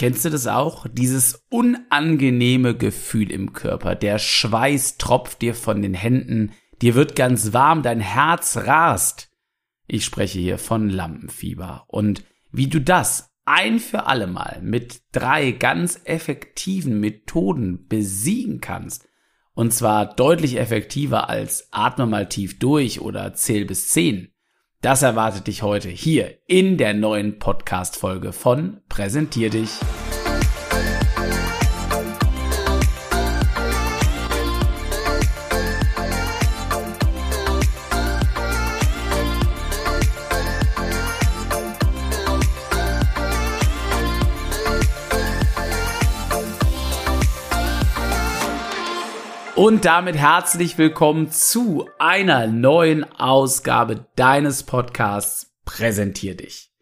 Kennst du das auch? Dieses unangenehme Gefühl im Körper. Der Schweiß tropft dir von den Händen, dir wird ganz warm, dein Herz rast. Ich spreche hier von Lampenfieber. Und wie du das ein für alle Mal mit drei ganz effektiven Methoden besiegen kannst, und zwar deutlich effektiver als atme mal tief durch oder zähl bis zehn, das erwartet dich heute hier in der neuen Podcast-Folge von Präsentier dich. Und damit herzlich willkommen zu einer neuen Ausgabe deines Podcasts Präsentier dich.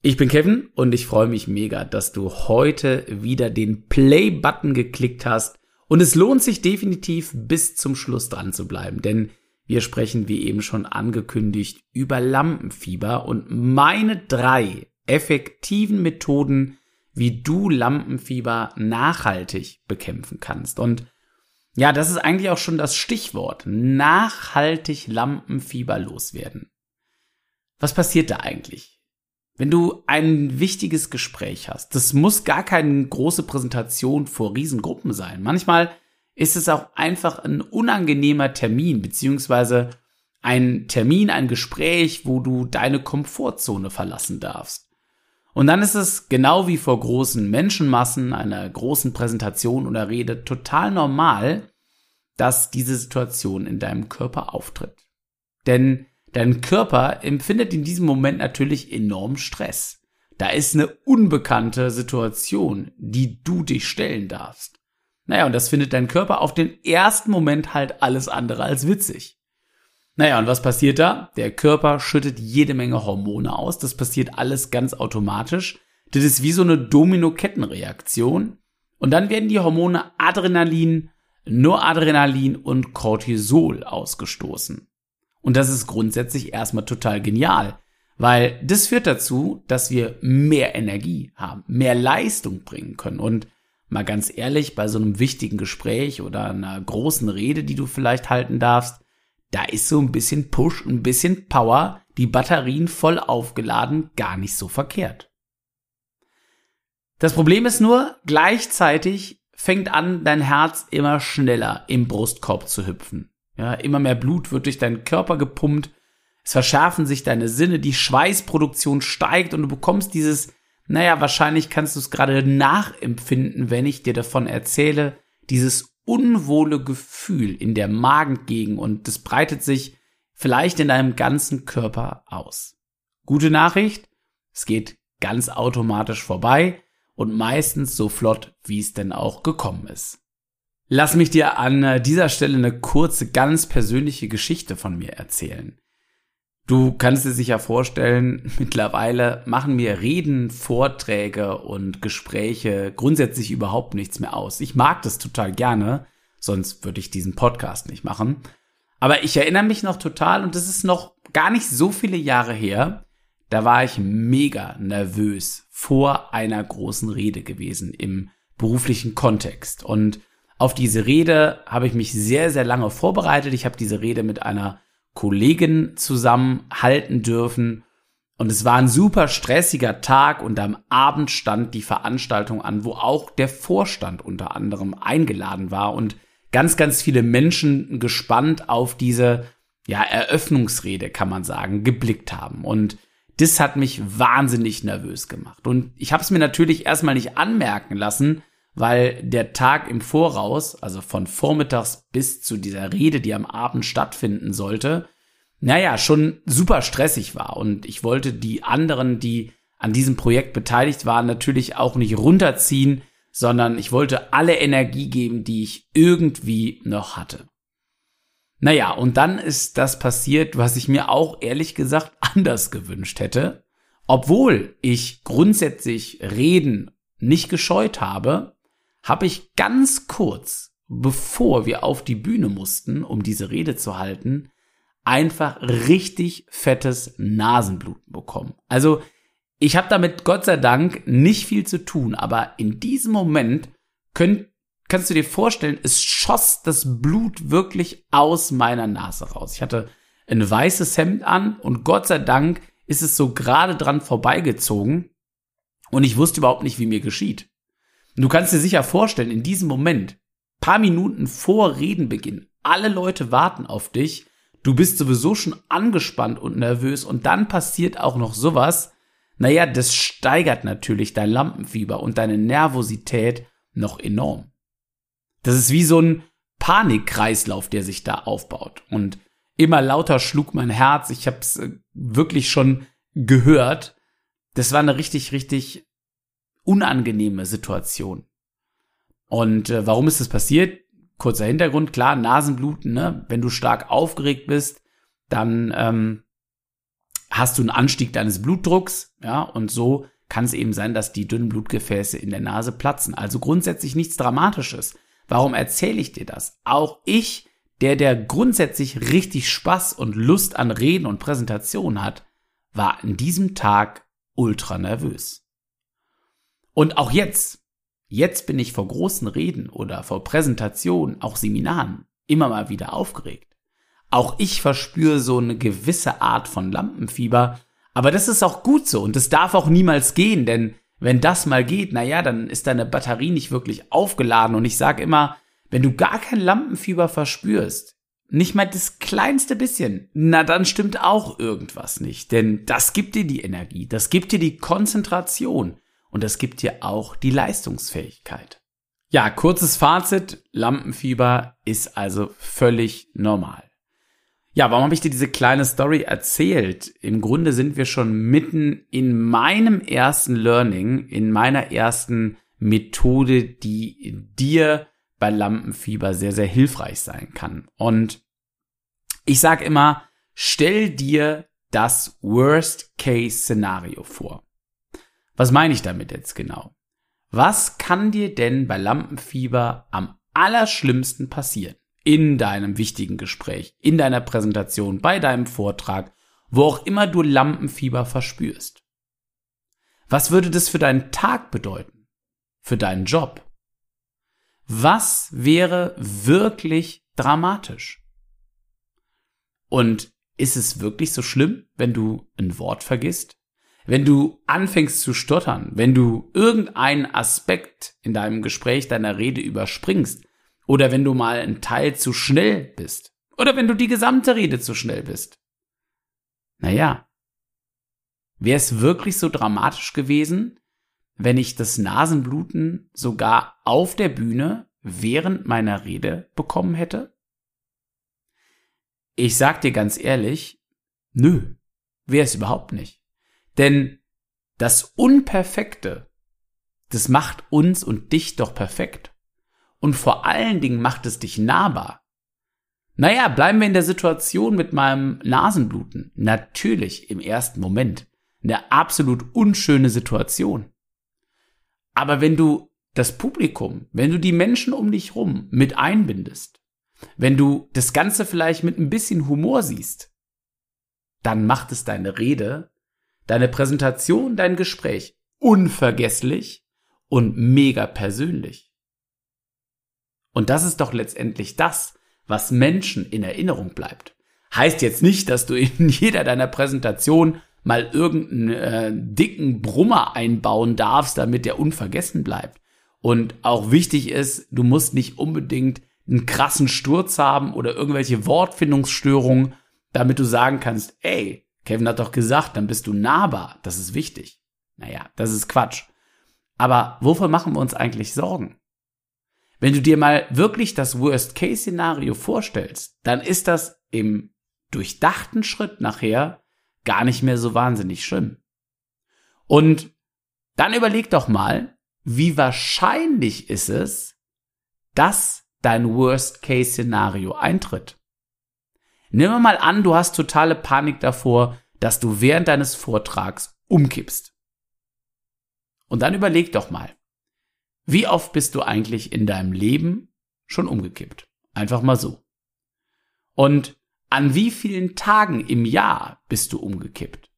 Ich bin Kevin und ich freue mich mega, dass du heute wieder den Play-Button geklickt hast. Und es lohnt sich definitiv bis zum Schluss dran zu bleiben, denn wir sprechen, wie eben schon angekündigt, über Lampenfieber und meine drei effektiven Methoden, wie du Lampenfieber nachhaltig bekämpfen kannst. Und ja, das ist eigentlich auch schon das Stichwort. Nachhaltig Lampenfieber loswerden. Was passiert da eigentlich? Wenn du ein wichtiges Gespräch hast, das muss gar keine große Präsentation vor Riesengruppen sein. Manchmal ist es auch einfach ein unangenehmer Termin, beziehungsweise ein Termin, ein Gespräch, wo du deine Komfortzone verlassen darfst. Und dann ist es genau wie vor großen Menschenmassen, einer großen Präsentation oder Rede total normal, dass diese Situation in deinem Körper auftritt. Denn dein Körper empfindet in diesem Moment natürlich enorm Stress. Da ist eine unbekannte Situation, die du dich stellen darfst. Naja, und das findet dein Körper auf den ersten Moment halt alles andere als witzig. Naja, und was passiert da? Der Körper schüttet jede Menge Hormone aus. Das passiert alles ganz automatisch. Das ist wie so eine Domino-Kettenreaktion. Und dann werden die Hormone Adrenalin, Noradrenalin und Cortisol ausgestoßen. Und das ist grundsätzlich erstmal total genial, weil das führt dazu, dass wir mehr Energie haben, mehr Leistung bringen können. Und mal ganz ehrlich, bei so einem wichtigen Gespräch oder einer großen Rede, die du vielleicht halten darfst, da ist so ein bisschen Push, ein bisschen Power, die Batterien voll aufgeladen, gar nicht so verkehrt. Das Problem ist nur, gleichzeitig fängt an, dein Herz immer schneller im Brustkorb zu hüpfen. Ja, immer mehr Blut wird durch deinen Körper gepumpt, es verschärfen sich deine Sinne, die Schweißproduktion steigt und du bekommst dieses, naja, wahrscheinlich kannst du es gerade nachempfinden, wenn ich dir davon erzähle, dieses unwohle Gefühl in der Magengegend und das breitet sich vielleicht in deinem ganzen Körper aus. Gute Nachricht, es geht ganz automatisch vorbei und meistens so flott, wie es denn auch gekommen ist. Lass mich dir an dieser Stelle eine kurze, ganz persönliche Geschichte von mir erzählen. Du kannst dir sicher vorstellen, mittlerweile machen mir Reden, Vorträge und Gespräche grundsätzlich überhaupt nichts mehr aus. Ich mag das total gerne, sonst würde ich diesen Podcast nicht machen. Aber ich erinnere mich noch total, und das ist noch gar nicht so viele Jahre her, da war ich mega nervös vor einer großen Rede gewesen im beruflichen Kontext. Und auf diese Rede habe ich mich sehr, sehr lange vorbereitet. Ich habe diese Rede mit einer Kollegen zusammenhalten dürfen. Und es war ein super stressiger Tag und am Abend stand die Veranstaltung an, wo auch der Vorstand unter anderem eingeladen war und ganz, ganz viele Menschen gespannt auf diese ja, Eröffnungsrede, kann man sagen, geblickt haben. Und das hat mich wahnsinnig nervös gemacht. Und ich habe es mir natürlich erstmal nicht anmerken lassen, weil der Tag im Voraus, also von vormittags bis zu dieser Rede, die am Abend stattfinden sollte, naja, schon super stressig war. Und ich wollte die anderen, die an diesem Projekt beteiligt waren, natürlich auch nicht runterziehen, sondern ich wollte alle Energie geben, die ich irgendwie noch hatte. Naja, und dann ist das passiert, was ich mir auch ehrlich gesagt anders gewünscht hätte. Obwohl ich grundsätzlich Reden nicht gescheut habe, habe ich ganz kurz, bevor wir auf die Bühne mussten, um diese Rede zu halten, einfach richtig fettes Nasenbluten bekommen. Also Ich habe damit Gott sei Dank nicht viel zu tun, aber in diesem Moment könnt, kannst du dir vorstellen, es schoss das Blut wirklich aus meiner Nase raus. Ich hatte ein weißes Hemd an und Gott sei Dank ist es so gerade dran vorbeigezogen und ich wusste überhaupt nicht, wie mir geschieht. Du kannst dir sicher vorstellen, in diesem Moment, paar Minuten vor Redenbeginn, alle Leute warten auf dich, du bist sowieso schon angespannt und nervös und dann passiert auch noch sowas, naja, das steigert natürlich dein Lampenfieber und deine Nervosität noch enorm. Das ist wie so ein Panikkreislauf, der sich da aufbaut. Und immer lauter schlug mein Herz. Ich habe es äh, wirklich schon gehört. Das war eine richtig, richtig unangenehme Situation. Und äh, warum ist das passiert? Kurzer Hintergrund, klar, Nasenbluten, ne? Wenn du stark aufgeregt bist, dann ähm, hast du einen Anstieg deines Blutdrucks, ja, und so kann es eben sein, dass die dünnen Blutgefäße in der Nase platzen. Also grundsätzlich nichts Dramatisches. Warum erzähle ich dir das? Auch ich der, der grundsätzlich richtig Spaß und Lust an Reden und Präsentation hat, war an diesem Tag ultra nervös. Und auch jetzt, jetzt bin ich vor großen Reden oder vor Präsentationen, auch Seminaren, immer mal wieder aufgeregt. Auch ich verspüre so eine gewisse Art von Lampenfieber, aber das ist auch gut so und das darf auch niemals gehen, denn wenn das mal geht, na ja, dann ist deine Batterie nicht wirklich aufgeladen und ich sage immer, wenn du gar kein Lampenfieber verspürst, nicht mal das kleinste bisschen, na dann stimmt auch irgendwas nicht. Denn das gibt dir die Energie, das gibt dir die Konzentration und das gibt dir auch die Leistungsfähigkeit. Ja, kurzes Fazit, Lampenfieber ist also völlig normal. Ja, warum habe ich dir diese kleine Story erzählt? Im Grunde sind wir schon mitten in meinem ersten Learning, in meiner ersten Methode, die dir bei Lampenfieber sehr, sehr hilfreich sein kann. Und ich sage immer, stell dir das Worst-Case-Szenario vor. Was meine ich damit jetzt genau? Was kann dir denn bei Lampenfieber am allerschlimmsten passieren? In deinem wichtigen Gespräch, in deiner Präsentation, bei deinem Vortrag, wo auch immer du Lampenfieber verspürst. Was würde das für deinen Tag bedeuten? Für deinen Job? Was wäre wirklich dramatisch? Und ist es wirklich so schlimm, wenn du ein Wort vergisst? Wenn du anfängst zu stottern, wenn du irgendeinen Aspekt in deinem Gespräch, deiner Rede überspringst, oder wenn du mal ein Teil zu schnell bist, oder wenn du die gesamte Rede zu schnell bist. Naja, wäre es wirklich so dramatisch gewesen, wenn ich das Nasenbluten sogar auf der Bühne während meiner Rede bekommen hätte? Ich sag dir ganz ehrlich, nö, wäre es überhaupt nicht. Denn das Unperfekte, das macht uns und dich doch perfekt. Und vor allen Dingen macht es dich nahbar. Naja, bleiben wir in der Situation mit meinem Nasenbluten. Natürlich im ersten Moment. Eine absolut unschöne Situation. Aber wenn du das Publikum, wenn du die Menschen um dich rum mit einbindest, wenn du das Ganze vielleicht mit ein bisschen Humor siehst, dann macht es deine Rede, deine Präsentation, dein Gespräch unvergesslich und mega persönlich. Und das ist doch letztendlich das, was Menschen in Erinnerung bleibt. Heißt jetzt nicht, dass du in jeder deiner Präsentation mal irgendeinen äh, dicken Brummer einbauen darfst, damit der unvergessen bleibt. Und auch wichtig ist, du musst nicht unbedingt einen krassen Sturz haben oder irgendwelche Wortfindungsstörungen, damit du sagen kannst, ey, Kevin hat doch gesagt, dann bist du nahbar. Das ist wichtig. Naja, das ist Quatsch. Aber wovor machen wir uns eigentlich Sorgen? Wenn du dir mal wirklich das Worst-Case-Szenario vorstellst, dann ist das im durchdachten Schritt nachher gar nicht mehr so wahnsinnig schlimm. Und dann überleg doch mal, wie wahrscheinlich ist es, dass dein Worst-Case-Szenario eintritt. Nehmen wir mal an, du hast totale Panik davor, dass du während deines Vortrags umkippst. Und dann überleg doch mal, wie oft bist du eigentlich in deinem Leben schon umgekippt? Einfach mal so. Und an wie vielen Tagen im Jahr bist du umgekippt?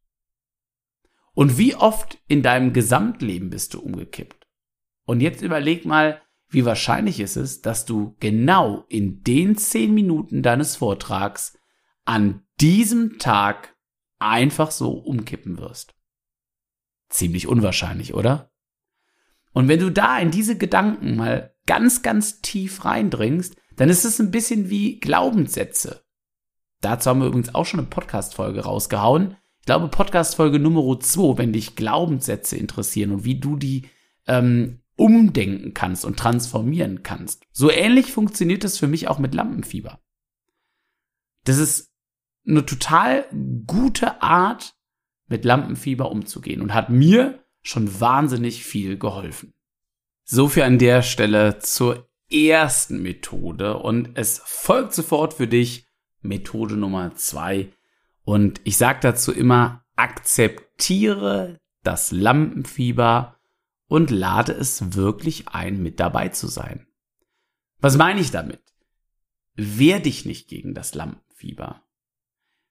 Und wie oft in deinem Gesamtleben bist du umgekippt? Und jetzt überleg mal, wie wahrscheinlich ist es, dass du genau in den zehn Minuten deines Vortrags an diesem Tag einfach so umkippen wirst. Ziemlich unwahrscheinlich, oder? Und wenn du da in diese Gedanken mal ganz, ganz tief reindringst, dann ist es ein bisschen wie Glaubenssätze. Dazu haben wir übrigens auch schon eine Podcast-Folge rausgehauen. Ich glaube, Podcast-Folge Nummer 2, wenn dich Glaubenssätze interessieren und wie du die ähm, umdenken kannst und transformieren kannst. So ähnlich funktioniert es für mich auch mit Lampenfieber. Das ist eine total gute Art, mit Lampenfieber umzugehen und hat mir schon wahnsinnig viel geholfen. So viel an der Stelle zur ersten Methode und es folgt sofort für dich Methode Nummer zwei. Und ich sage dazu immer, akzeptiere das Lampenfieber und lade es wirklich ein, mit dabei zu sein. Was meine ich damit? Wehr dich nicht gegen das Lampenfieber.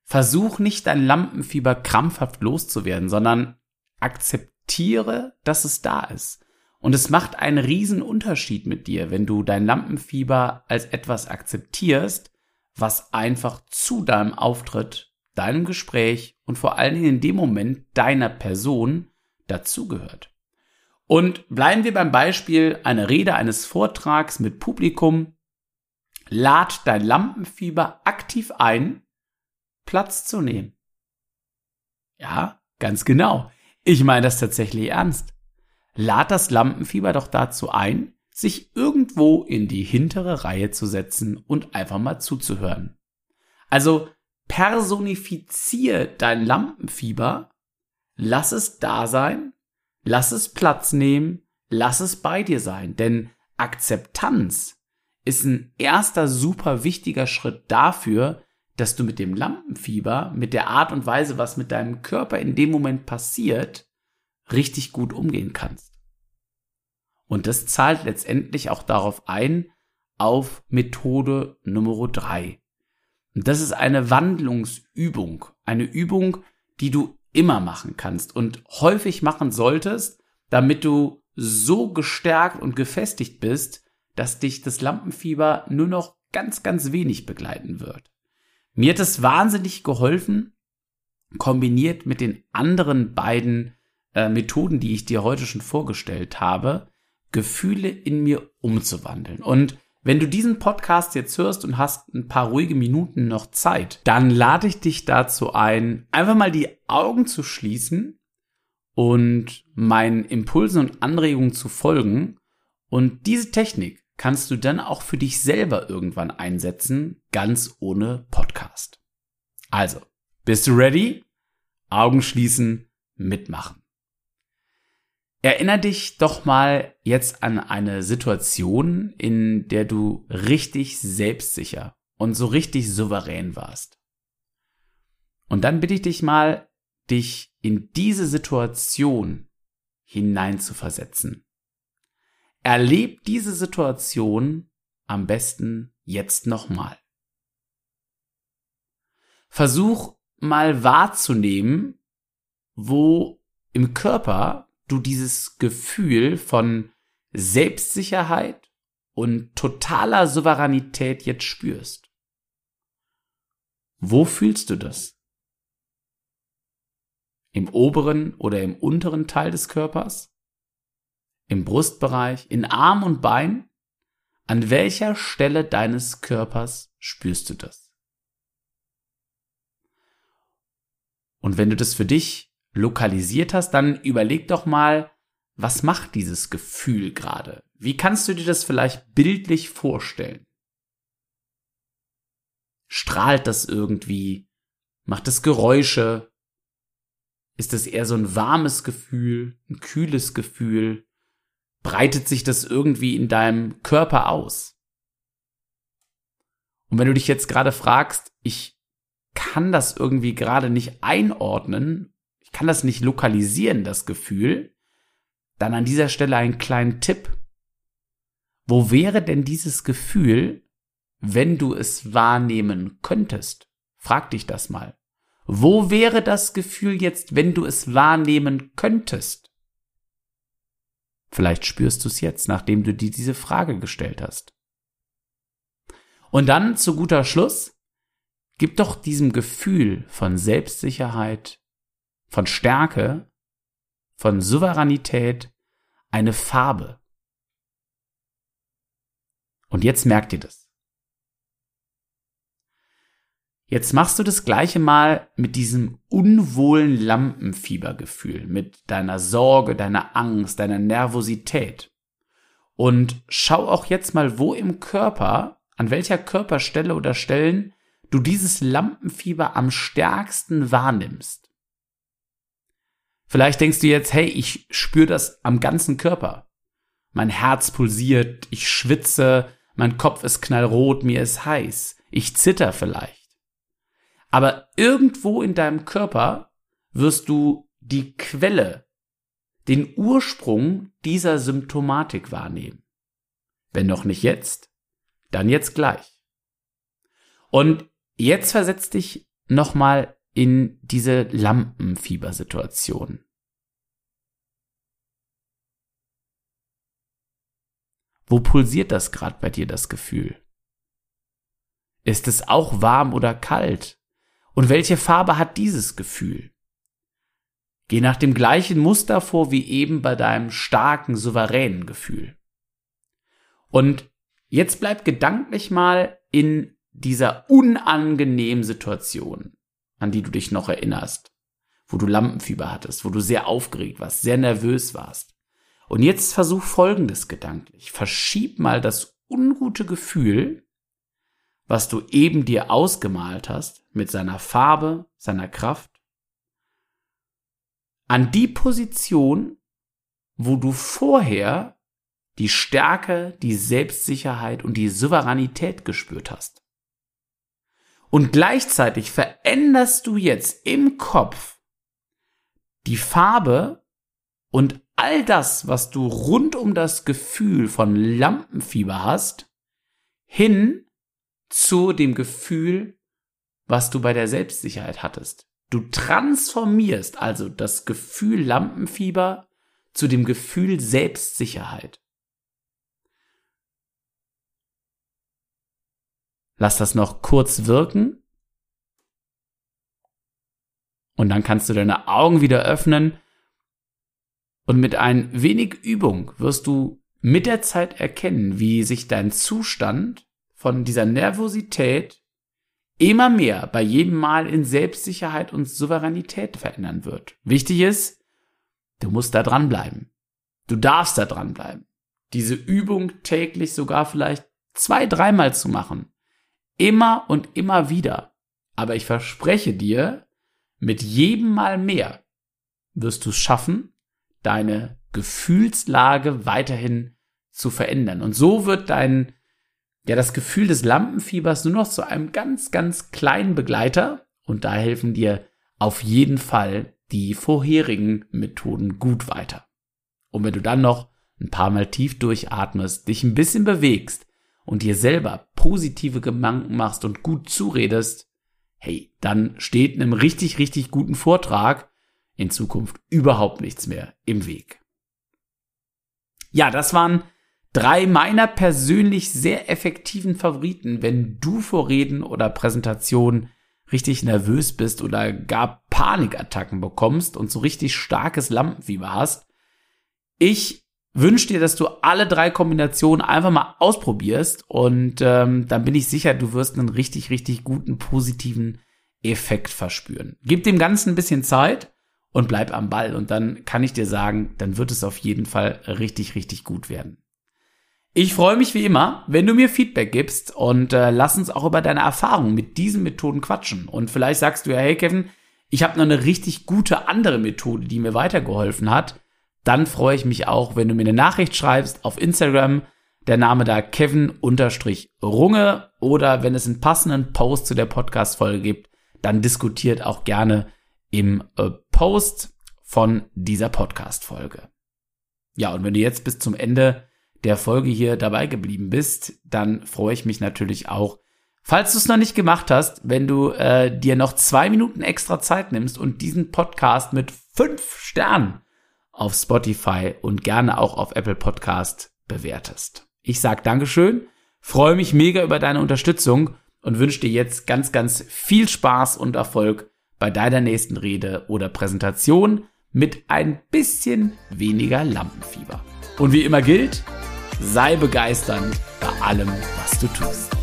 Versuch nicht dein Lampenfieber krampfhaft loszuwerden, sondern akzeptiere, dass es da ist. Und es macht einen riesen Unterschied mit dir, wenn du dein Lampenfieber als etwas akzeptierst, was einfach zu deinem Auftritt, deinem Gespräch und vor allen Dingen in dem Moment deiner Person dazugehört. Und bleiben wir beim Beispiel einer Rede eines Vortrags mit Publikum. Lad dein Lampenfieber aktiv ein, Platz zu nehmen. Ja, ganz genau. Ich meine das tatsächlich ernst. Lad das Lampenfieber doch dazu ein, sich irgendwo in die hintere Reihe zu setzen und einfach mal zuzuhören. Also personifizier dein Lampenfieber, lass es da sein, lass es Platz nehmen, lass es bei dir sein, denn Akzeptanz ist ein erster super wichtiger Schritt dafür, dass du mit dem Lampenfieber, mit der Art und Weise, was mit deinem Körper in dem Moment passiert, richtig gut umgehen kannst. Und das zahlt letztendlich auch darauf ein, auf Methode Nummer drei. Und das ist eine Wandlungsübung. Eine Übung, die du immer machen kannst und häufig machen solltest, damit du so gestärkt und gefestigt bist, dass dich das Lampenfieber nur noch ganz, ganz wenig begleiten wird. Mir hat es wahnsinnig geholfen, kombiniert mit den anderen beiden äh, Methoden, die ich dir heute schon vorgestellt habe, Gefühle in mir umzuwandeln. Und wenn du diesen Podcast jetzt hörst und hast ein paar ruhige Minuten noch Zeit, dann lade ich dich dazu ein, einfach mal die Augen zu schließen und meinen Impulsen und Anregungen zu folgen. Und diese Technik kannst du dann auch für dich selber irgendwann einsetzen, ganz ohne Podcast. Also, bist du ready? Augen schließen, mitmachen. Erinner dich doch mal jetzt an eine Situation, in der du richtig selbstsicher und so richtig souverän warst. Und dann bitte ich dich mal, dich in diese Situation hinein zu versetzen. Erleb diese Situation am besten jetzt nochmal. Versuch mal wahrzunehmen, wo im Körper du dieses Gefühl von Selbstsicherheit und totaler Souveränität jetzt spürst. Wo fühlst du das? Im oberen oder im unteren Teil des Körpers? Im Brustbereich? In Arm und Bein? An welcher Stelle deines Körpers spürst du das? Und wenn du das für dich lokalisiert hast, dann überleg doch mal, was macht dieses Gefühl gerade? Wie kannst du dir das vielleicht bildlich vorstellen? Strahlt das irgendwie? Macht es Geräusche? Ist es eher so ein warmes Gefühl, ein kühles Gefühl? Breitet sich das irgendwie in deinem Körper aus? Und wenn du dich jetzt gerade fragst, ich kann das irgendwie gerade nicht einordnen ich kann das nicht lokalisieren, das Gefühl, dann an dieser Stelle einen kleinen Tipp. Wo wäre denn dieses Gefühl, wenn du es wahrnehmen könntest? Frag dich das mal. Wo wäre das Gefühl jetzt, wenn du es wahrnehmen könntest? Vielleicht spürst du es jetzt, nachdem du dir diese Frage gestellt hast. Und dann zu guter Schluss, gib doch diesem Gefühl von Selbstsicherheit, von Stärke, von Souveränität eine Farbe. Und jetzt merkt ihr das. Jetzt machst du das gleiche mal mit diesem unwohlen Lampenfiebergefühl, mit deiner Sorge, deiner Angst, deiner Nervosität. Und schau auch jetzt mal, wo im Körper, an welcher Körperstelle oder Stellen du dieses Lampenfieber am stärksten wahrnimmst. Vielleicht denkst du jetzt, hey, ich spüre das am ganzen Körper. Mein Herz pulsiert, ich schwitze, mein Kopf ist knallrot, mir ist heiß, ich zitter vielleicht. Aber irgendwo in deinem Körper wirst du die Quelle, den Ursprung dieser Symptomatik wahrnehmen. Wenn noch nicht jetzt, dann jetzt gleich. Und jetzt versetz dich nochmal in diese Lampenfiebersituation. Wo pulsiert das gerade bei dir, das Gefühl? Ist es auch warm oder kalt? Und welche Farbe hat dieses Gefühl? Geh nach dem gleichen Muster vor wie eben bei deinem starken, souveränen Gefühl. Und jetzt bleib gedanklich mal in dieser unangenehmen Situation, an die du dich noch erinnerst, wo du Lampenfieber hattest, wo du sehr aufgeregt warst, sehr nervös warst. Und jetzt versuch Folgendes gedanklich. Verschieb mal das ungute Gefühl was du eben dir ausgemalt hast, mit seiner Farbe, seiner Kraft, an die Position, wo du vorher die Stärke, die Selbstsicherheit und die Souveränität gespürt hast. Und gleichzeitig veränderst du jetzt im Kopf die Farbe und all das, was du rund um das Gefühl von Lampenfieber hast, hin zu dem Gefühl, was du bei der Selbstsicherheit hattest. Du transformierst also das Gefühl Lampenfieber zu dem Gefühl Selbstsicherheit. Lass das noch kurz wirken. Und dann kannst du deine Augen wieder öffnen. Und mit ein wenig Übung wirst du mit der Zeit erkennen, wie sich dein Zustand von dieser Nervosität immer mehr bei jedem Mal in Selbstsicherheit und Souveränität verändern wird. Wichtig ist, du musst da dranbleiben. Du darfst da dranbleiben. Diese Übung täglich sogar vielleicht zwei, dreimal zu machen. Immer und immer wieder. Aber ich verspreche dir, mit jedem Mal mehr wirst du es schaffen, deine Gefühlslage weiterhin zu verändern. Und so wird dein ja das Gefühl des Lampenfiebers nur noch zu einem ganz, ganz kleinen Begleiter und da helfen dir auf jeden Fall die vorherigen Methoden gut weiter. Und wenn du dann noch ein paar Mal tief durchatmest, dich ein bisschen bewegst und dir selber positive Gedanken machst und gut zuredest, hey, dann steht einem richtig, richtig guten Vortrag in Zukunft überhaupt nichts mehr im Weg. Ja, das waren drei meiner persönlich sehr effektiven Favoriten, wenn du vor Reden oder Präsentationen richtig nervös bist oder gar Panikattacken bekommst und so richtig starkes Lampenfieber hast. Ich wünsche dir, dass du alle drei Kombinationen einfach mal ausprobierst und ähm, dann bin ich sicher, du wirst einen richtig, richtig guten, positiven Effekt verspüren. Gib dem Ganzen ein bisschen Zeit und bleib am Ball und dann kann ich dir sagen, dann wird es auf jeden Fall richtig, richtig gut werden. Ich freue mich wie immer, wenn du mir Feedback gibst und äh, lass uns auch über deine Erfahrungen mit diesen Methoden quatschen. Und vielleicht sagst du ja, hey Kevin, ich habe noch eine richtig gute andere Methode, die mir weitergeholfen hat. Dann freue ich mich auch, wenn du mir eine Nachricht schreibst auf Instagram, der Name da Kevin-Runge oder wenn es einen passenden Post zu der Podcast-Folge gibt, dann diskutiert auch gerne im äh, Post von dieser Podcast-Folge. Ja, und wenn du jetzt bis zum Ende der Folge hier dabei geblieben bist, dann freue ich mich natürlich auch, Falls du es noch nicht gemacht hast, wenn du äh, dir noch zwei Minuten extra Zeit nimmst und diesen Podcast mit fünf Sternen auf Spotify und gerne auch auf Apple Podcast bewertest. Ich sag Dankeschön, freue mich mega über deine Unterstützung und wünsche dir jetzt ganz, ganz viel Spaß und Erfolg bei deiner nächsten Rede oder Präsentation mit ein bisschen weniger Lampenfieber. Und wie immer gilt, sei begeisternd bei allem, was du tust.